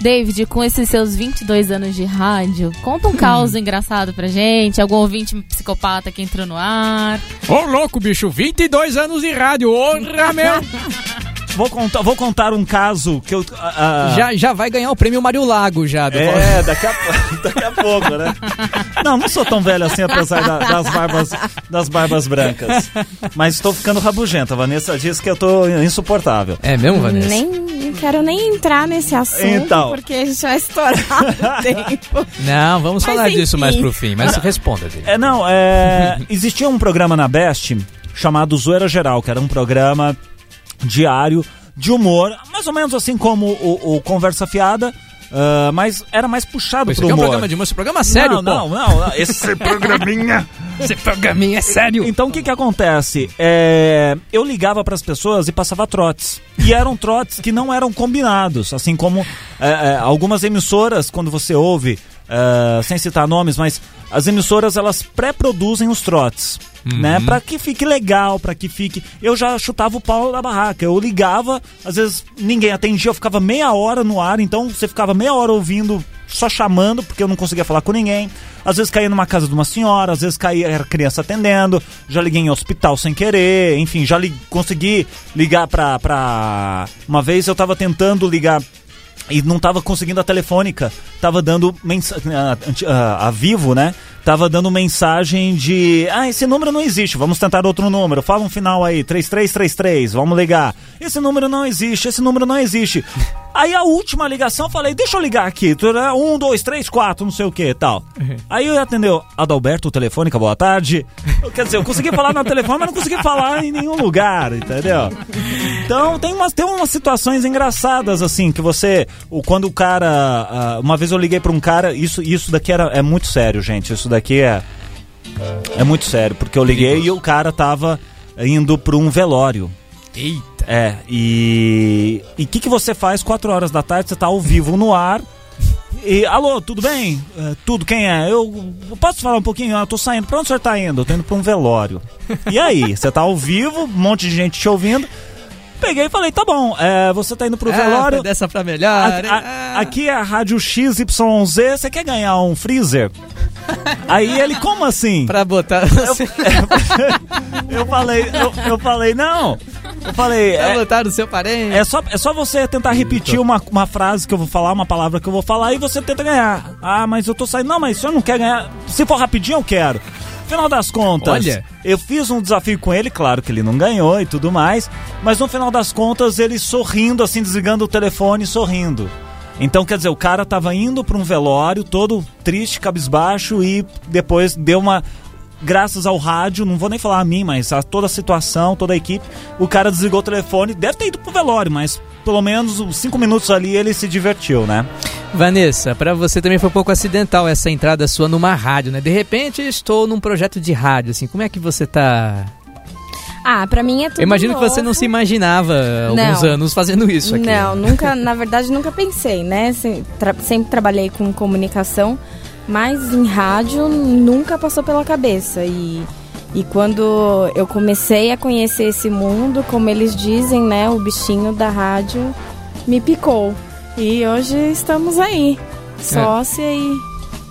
David, com esses seus 22 anos de rádio, conta um caos engraçado pra gente, algum ouvinte psicopata que entrou no ar. Ô, louco, bicho, 22 anos de rádio, honra, meu! Vou contar, vou contar um caso que eu. ah, já, já vai ganhar o prêmio Mário Lago, já. do- É, daqui a, daqui a pouco, né? Não, não sou tão velho assim, apesar da- das, barbas, das barbas brancas. Mas estou ficando rabugenta. A Vanessa disse que eu tô insuportável. É mesmo, Vanessa? Nem não quero nem entrar nesse assunto, Então. porque a gente vai estourar o tempo. Não, vamos Mas falar disso enfim. mais pro fim, mas responda dele. É, não, é. Existia um programa na Best chamado Zoeira Geral, que era um programa diário de humor, mais ou menos assim como o, o Conversa Fiada, ah, mas era mais puxado Isso pro aqui é um humor. programa de humor, esse programa é sério, não, pô. não, não, esse programinha. Esse programinha é sério. Então o que que acontece? É, eu ligava para as pessoas e passava trotes. E eram trotes que não eram combinados, assim como é, é, algumas emissoras, quando você ouve, é, sem citar nomes, mas as emissoras elas pré-produzem os trotes. Né, para que fique legal, para que fique. Eu já chutava o pau da barraca. Eu ligava, às vezes ninguém atendia, eu ficava meia hora no ar, então você ficava meia hora ouvindo, só chamando, porque eu não conseguia falar com ninguém. Às vezes caía numa casa de uma senhora, às vezes caía era criança atendendo, já liguei em hospital sem querer, enfim, já li, consegui ligar pra, pra. Uma vez eu tava tentando ligar e não tava conseguindo a telefônica, tava dando mensagem a, a Vivo, né? Tava dando mensagem de, ah, esse número não existe, vamos tentar outro número. Fala um final aí, 3333, vamos ligar. Esse número não existe, esse número não existe. Aí a última ligação eu falei, deixa eu ligar aqui, tu era um, dois, três, quatro, não sei o que, tal. Aí eu atendeu, Adalberto Telefônica, boa tarde. Eu, Quer dizer, eu consegui falar no telefone, mas não consegui falar em nenhum lugar, entendeu? Então tem umas, tem umas situações engraçadas assim que você, quando o cara, ah, uma vez eu liguei para um cara, isso isso daqui era é muito sério, gente. Isso daqui é é muito sério, porque eu liguei e o cara tava indo para um velório. Eita. É, e e o que que você faz 4 horas da tarde, você tá ao vivo no ar? E, alô, tudo bem? É, tudo, quem é? Eu, eu posso falar um pouquinho? Ah, Eu tô saindo. Pra onde o senhor tá indo? Eu tô indo pra um velório. E aí? Você tá ao vivo, um monte de gente te ouvindo. Peguei e falei, tá bom, é, você tá indo pro velório. Ah, dessa pra melhor. A- a- Ah. aqui é a Rádio XYZ, você quer ganhar um freezer? Aí ele, como assim? Pra botar. Eu falei, eu, eu falei, não. Eu falei, pra é, botar no seu parente. é só, é só você tentar repetir uma, uma frase que eu vou falar, uma palavra que eu vou falar e você tenta ganhar. Ah, mas eu tô saindo. Não, mas o senhor não quer ganhar. Se for rapidinho, eu quero. Final das contas, Olha. eu fiz um desafio com ele, claro que ele não ganhou e tudo mais, mas no final das contas ele sorrindo, assim, desligando o telefone, sorrindo. Então, quer dizer, o cara tava indo pra um velório, todo triste, cabisbaixo, e depois deu uma. Graças ao rádio, não vou nem falar a mim, mas a toda a situação, toda a equipe, o cara desligou o telefone, deve ter ido pro velório, mas pelo menos uns cinco minutos ali ele se divertiu, né? Vanessa, pra você também foi um pouco acidental essa entrada sua numa rádio, né? De repente estou num projeto de rádio, assim. Como é que você tá. Ah, pra mim é tudo Eu imagino que você não novo. se imaginava há alguns Não. anos fazendo isso aqui. Não, nunca, na verdade, nunca pensei, né? Se- tra- sempre trabalhei com comunicação, mas em rádio nunca passou pela cabeça. E, e quando eu comecei a conhecer esse mundo, como eles dizem, né? O bichinho da rádio me picou. E hoje estamos aí, sócia e,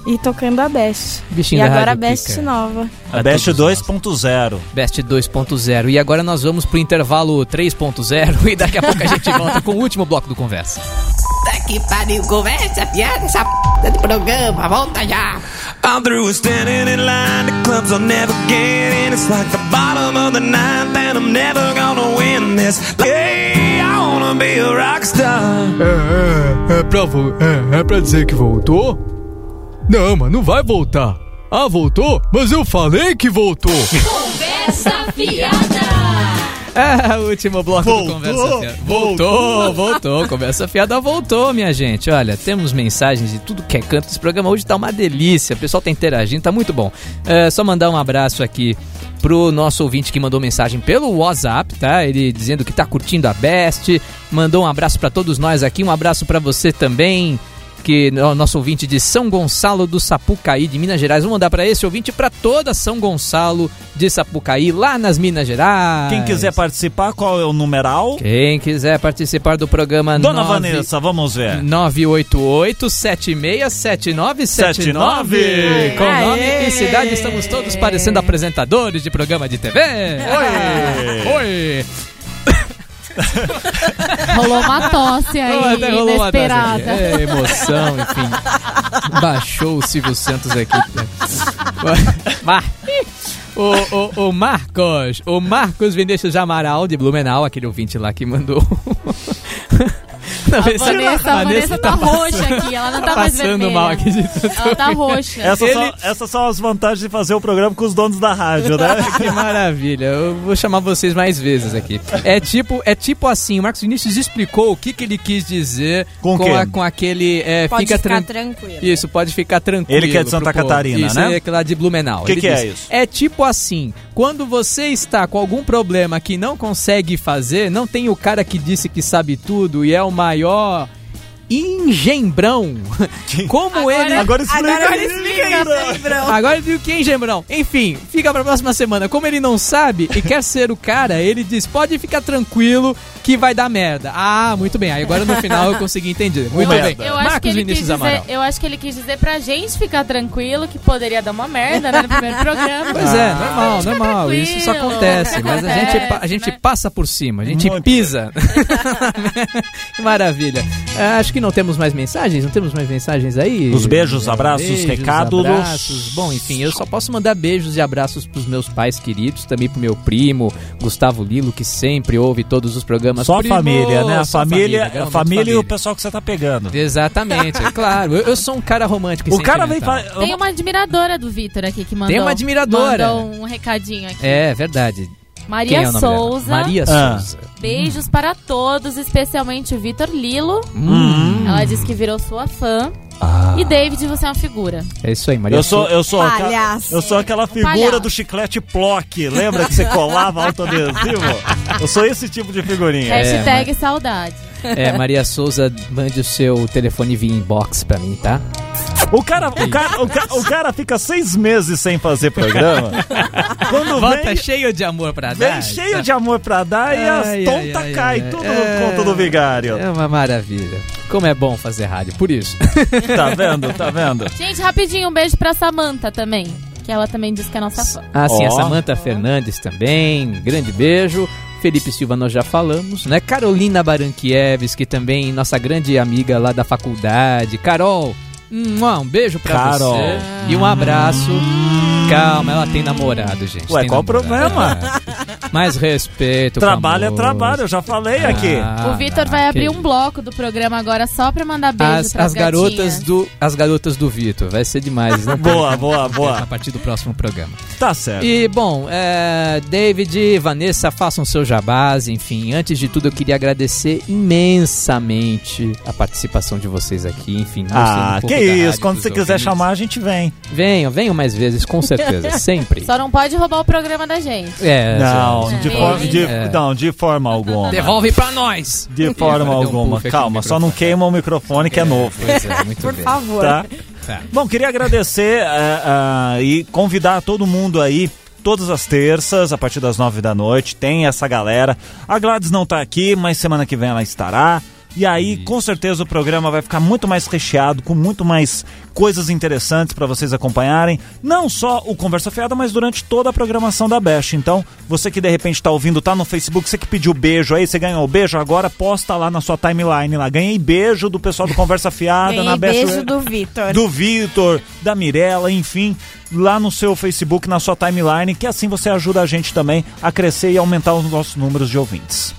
e tocando a Best. Bichinho e da agora a Best pica. nova. A É Best todos nós. 2.0. Best 2.0. E agora nós vamos pro intervalo 3.0 e daqui a pouco a gente volta com o último bloco do Conversa. Puta que pariu, conversa, piada, essa p de programa, volta já. I'm through with standing in line. The clubs I'll never get in. It's like the bottom of the ninth, and I'm never gonna win this. Hey, I wanna be a rock star. É, é, pra, é, é pra dizer que voltou? Não, mas não vai voltar. Ah, voltou? Mas eu falei que voltou. Conversa fiada! Ah, o último bloco Voltou, do Conversa Fiada. Voltou, voltou. Conversa Fiada voltou, minha gente. Olha, temos mensagens de tudo que é canto. Esse programa hoje tá uma delícia. O pessoal tá interagindo, tá muito bom. É, só mandar um abraço aqui pro nosso ouvinte que mandou mensagem pelo WhatsApp, tá? Ele dizendo que tá curtindo a Best. Mandou um abraço pra todos nós aqui. Um abraço pra você também. Que o nosso ouvinte de São Gonçalo do Sapucaí, de Minas Gerais. Vamos mandar pra esse ouvinte e pra toda São Gonçalo de Sapucaí, lá nas Minas Gerais. Quem quiser participar, qual é o numeral? Quem quiser participar do programa Dona nove- Vanessa, vamos ver. 988-767979 Com Aê! nome e cidade, estamos todos parecendo apresentadores de programa de TV. Oi! Oi! Rolou uma tosse aí, Oh, até rolou uma inesperada. aqui. É, emoção, enfim. Baixou o Silvio Santos aqui. Mar... O, o, o Marcos, o Marcos Vinícius de Amaral, de Blumenau, aquele ouvinte lá que mandou. Não, A Vanessa, a Vanessa tá roxa aqui, ela não tá, mais passando vermelha. mal aqui de tanto Ela tá roxa. Essas, Ele- são, essas são as vantagens de fazer o programa com os donos da rádio, né? Que maravilha. Eu vou chamar vocês mais vezes aqui. É tipo, é tipo assim, o Marcos Vinícius explicou o que, que ele quis dizer Com o quê? a- com aquele é, Pode fica ficar tran- tranquilo. Isso, pode ficar tranquilo. Ele que é de Santa. Catarina, isso, né? é lá de Blumenau. Que Ele que é disse, isso? É tipo assim, quando você está com algum problema que não consegue fazer, não tem o cara que disse que sabe tudo e é o maior maior engembrão. Como ele... Agora explica Agora aí, explica, menina. Sembrão. Agora viu quem, Gembrão? Enfim, fica pra próxima semana. Como ele não sabe e quer ser o cara, ele diz: pode ficar tranquilo que vai dar merda. Ah, muito bem. Aí agora no final eu consegui entender. Muito merda. bem. Eu acho, que Marcos ele quis Vinícius dizer, Amaral. eu acho que ele quis dizer pra gente ficar tranquilo que poderia dar uma merda né, no primeiro programa. Pois é, normal, normal. Isso só acontece. Mas a gente, pa- a gente né? passa por cima, a gente Muito pisa. que maravilha. Ah, acho que não temos mais mensagens, não temos mais mensagens aí. Os beijos, abraços, recados. abraços. Bom, enfim, eu só posso mandar beijos e abraços pros meus pais queridos, também pro meu primo, Gustavo Lilo, que sempre ouve todos os programas. Só a Primo, família, né? A só família, grande a família e o pessoal que você tá pegando. Exatamente, é claro. Eu, eu sou um cara romântico O cara vem Tem uma admiradora do Vitor aqui que mandou. Tem uma admiradora. Mandou um recadinho aqui. É verdade. Maria é? Souza. Maria Ah. Souza. Beijos para todos, especialmente o Vitor Lilo. Hum. Ela disse que virou sua fã. Ah. E David, você é uma figura. É isso aí, Maria Eu sou, eu sou, aquela, eu sou aquela figura Palhaço. do chiclete Plock. Lembra que você colava autoadesivo? Eu sou esse tipo de figurinha. Hashtag saudade. É, Maria Souza, mande o seu telefone via inbox pra mim, tá? O cara, o, cara, o, ca- o cara fica seis meses sem fazer programa. Quando Volta vem, cheio de amor pra vem dar. cheio de amor pra dar e Ai, as ai, tontas ai, caem ai, tudo é. no conto do vigário. É uma maravilha. Como é bom fazer rádio, por isso. Tá vendo? Tá vendo? Gente, rapidinho, um beijo pra Samanta também. Que ela também disse que é nossa fã. Ah, sim, a Ó. Samanta Fernandes também, grande beijo. Felipe Silva nós já falamos, né? Carolina Baranquieves, que também nossa grande amiga lá da faculdade. Carol, um, um beijo pra Carol. você e um abraço. Calma, ela tem namorado, gente. Ué, tem qual o problema? Mais respeito. Trabalho é trabalho, eu já falei aqui. Ah, o Vitor vai que abrir um bloco do programa agora só pra mandar beijo as, pras as garotas gatinhas. do as garotas do Vitor vai ser demais não Boa, boa, boa. a partir do próximo programa Tá certo. e bom é, David Vanessa façam seu jabás enfim antes de tudo eu queria agradecer imensamente a participação de vocês aqui enfim Ah, um que isso. Quando você quiser ouvintes. chamar, a gente vem. venham venham mais vezes com certeza sempre Só não pode roubar o programa da gente. é, Não, já- de, É. forma, de, É. não, de forma alguma. devolve pra nós De forma um alguma. aqui Calma, só não queima o microfone que é novo. é muito Por bem favor. Tá? Tá. Bom, queria agradecer eh, ah, e convidar todo mundo aí. Todas as terças, a partir das nove da noite, tem essa galera. A Gladys não tá aqui, mas semana que vem ela estará. E aí, com certeza, o programa vai ficar muito mais recheado, com muito mais coisas interessantes para vocês acompanharem. Não só o Conversa Fiada, mas durante toda a programação da Best. Então, você que de repente tá ouvindo, tá no Facebook, você que pediu beijo aí, você ganhou o beijo, agora posta lá na sua timeline lá. Ganhei beijo do pessoal do Conversa Fiada Ganhei na Best. beijo do Vitor. Do Vitor, da Mirella, enfim, lá no seu Facebook, na sua timeline, que assim você ajuda a gente também a crescer e aumentar os nossos números de ouvintes.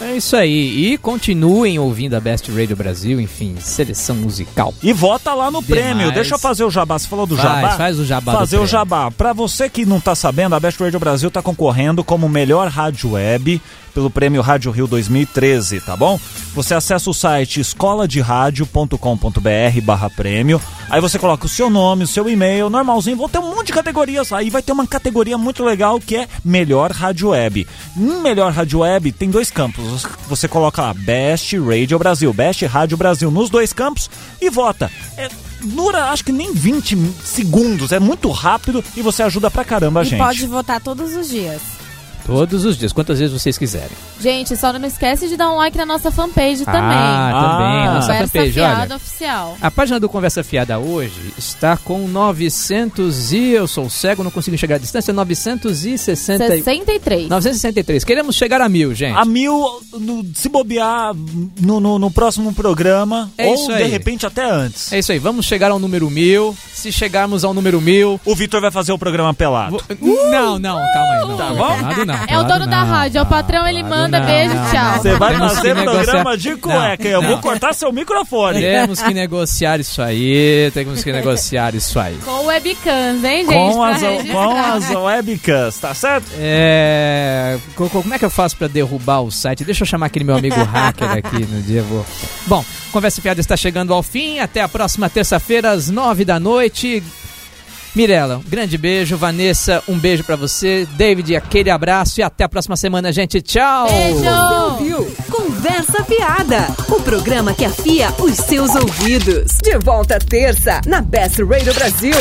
É isso aí. E continuem ouvindo a Best Radio Brasil, enfim, seleção musical. E vota lá no Demais. prêmio. Deixa eu fazer o jabá. Você falou do Faz, jabá? faz o jabá Fazer o jabá. Pra você que não tá sabendo, a Best Radio Brasil tá concorrendo como melhor rádio web pelo prêmio Rádio Rio 2013, tá bom? Você acessa o site escoladeradio.com.br barra prêmio. Aí você coloca o seu nome, o seu e-mail, normalzinho. Vão ter um monte de categorias. Aí vai ter uma categoria muito legal que é melhor rádio web. Em melhor rádio web tem dois campos. Você coloca lá Best Radio Brasil, Best Rádio Brasil nos dois campos e vota. É, dura acho que nem 20 segundos, é muito rápido e você ajuda pra caramba a gente. pode votar todos os dias. Todos os dias, quantas vezes vocês quiserem. Gente, só não esquece de dar um like na nossa fanpage também. Ah, também. Ah. Nossa Conversa fanpage, Fiada olha. Oficial. A página do Conversa Fiada hoje está com 900 e... Eu sou cego, não consigo chegar à distância. 960... 63. 963. Queremos chegar a mil, gente. A mil, no- se bobear no, no- no próximo programa, É ou de repente até antes. É isso aí, vamos chegar ao número mil. Se chegarmos ao número mil... O Vitor vai fazer o programa pelado. Vo- Não, não, calma aí. Não, Tá não, bom? pelado não, É o dono da não, rádio, é o patrão, ele manda, não, beijo, não, tchau. não. Você vai Temos fazer programa de cueca. Eu vou não. cortar seu microfone. Temos que negociar isso aí, temos que negociar isso aí. Com webcams, hein, gente? Com as, registrar. com as webcams, tá certo? É. co- co- Como é que eu faço pra derrubar o site? Deixa eu chamar aquele meu amigo hacker aqui no dia. Vou... Bom, Conversa Fiada está chegando ao fim. Até a próxima terça-feira, às nove da noite. Mirella, um grande beijo. Vanessa, um beijo pra você. David, aquele abraço. E até a próxima semana, gente. Tchau! Você ouviu? Conversa Fiada, o programa que afia os seus ouvidos. De volta terça, na Best Radio Brasil.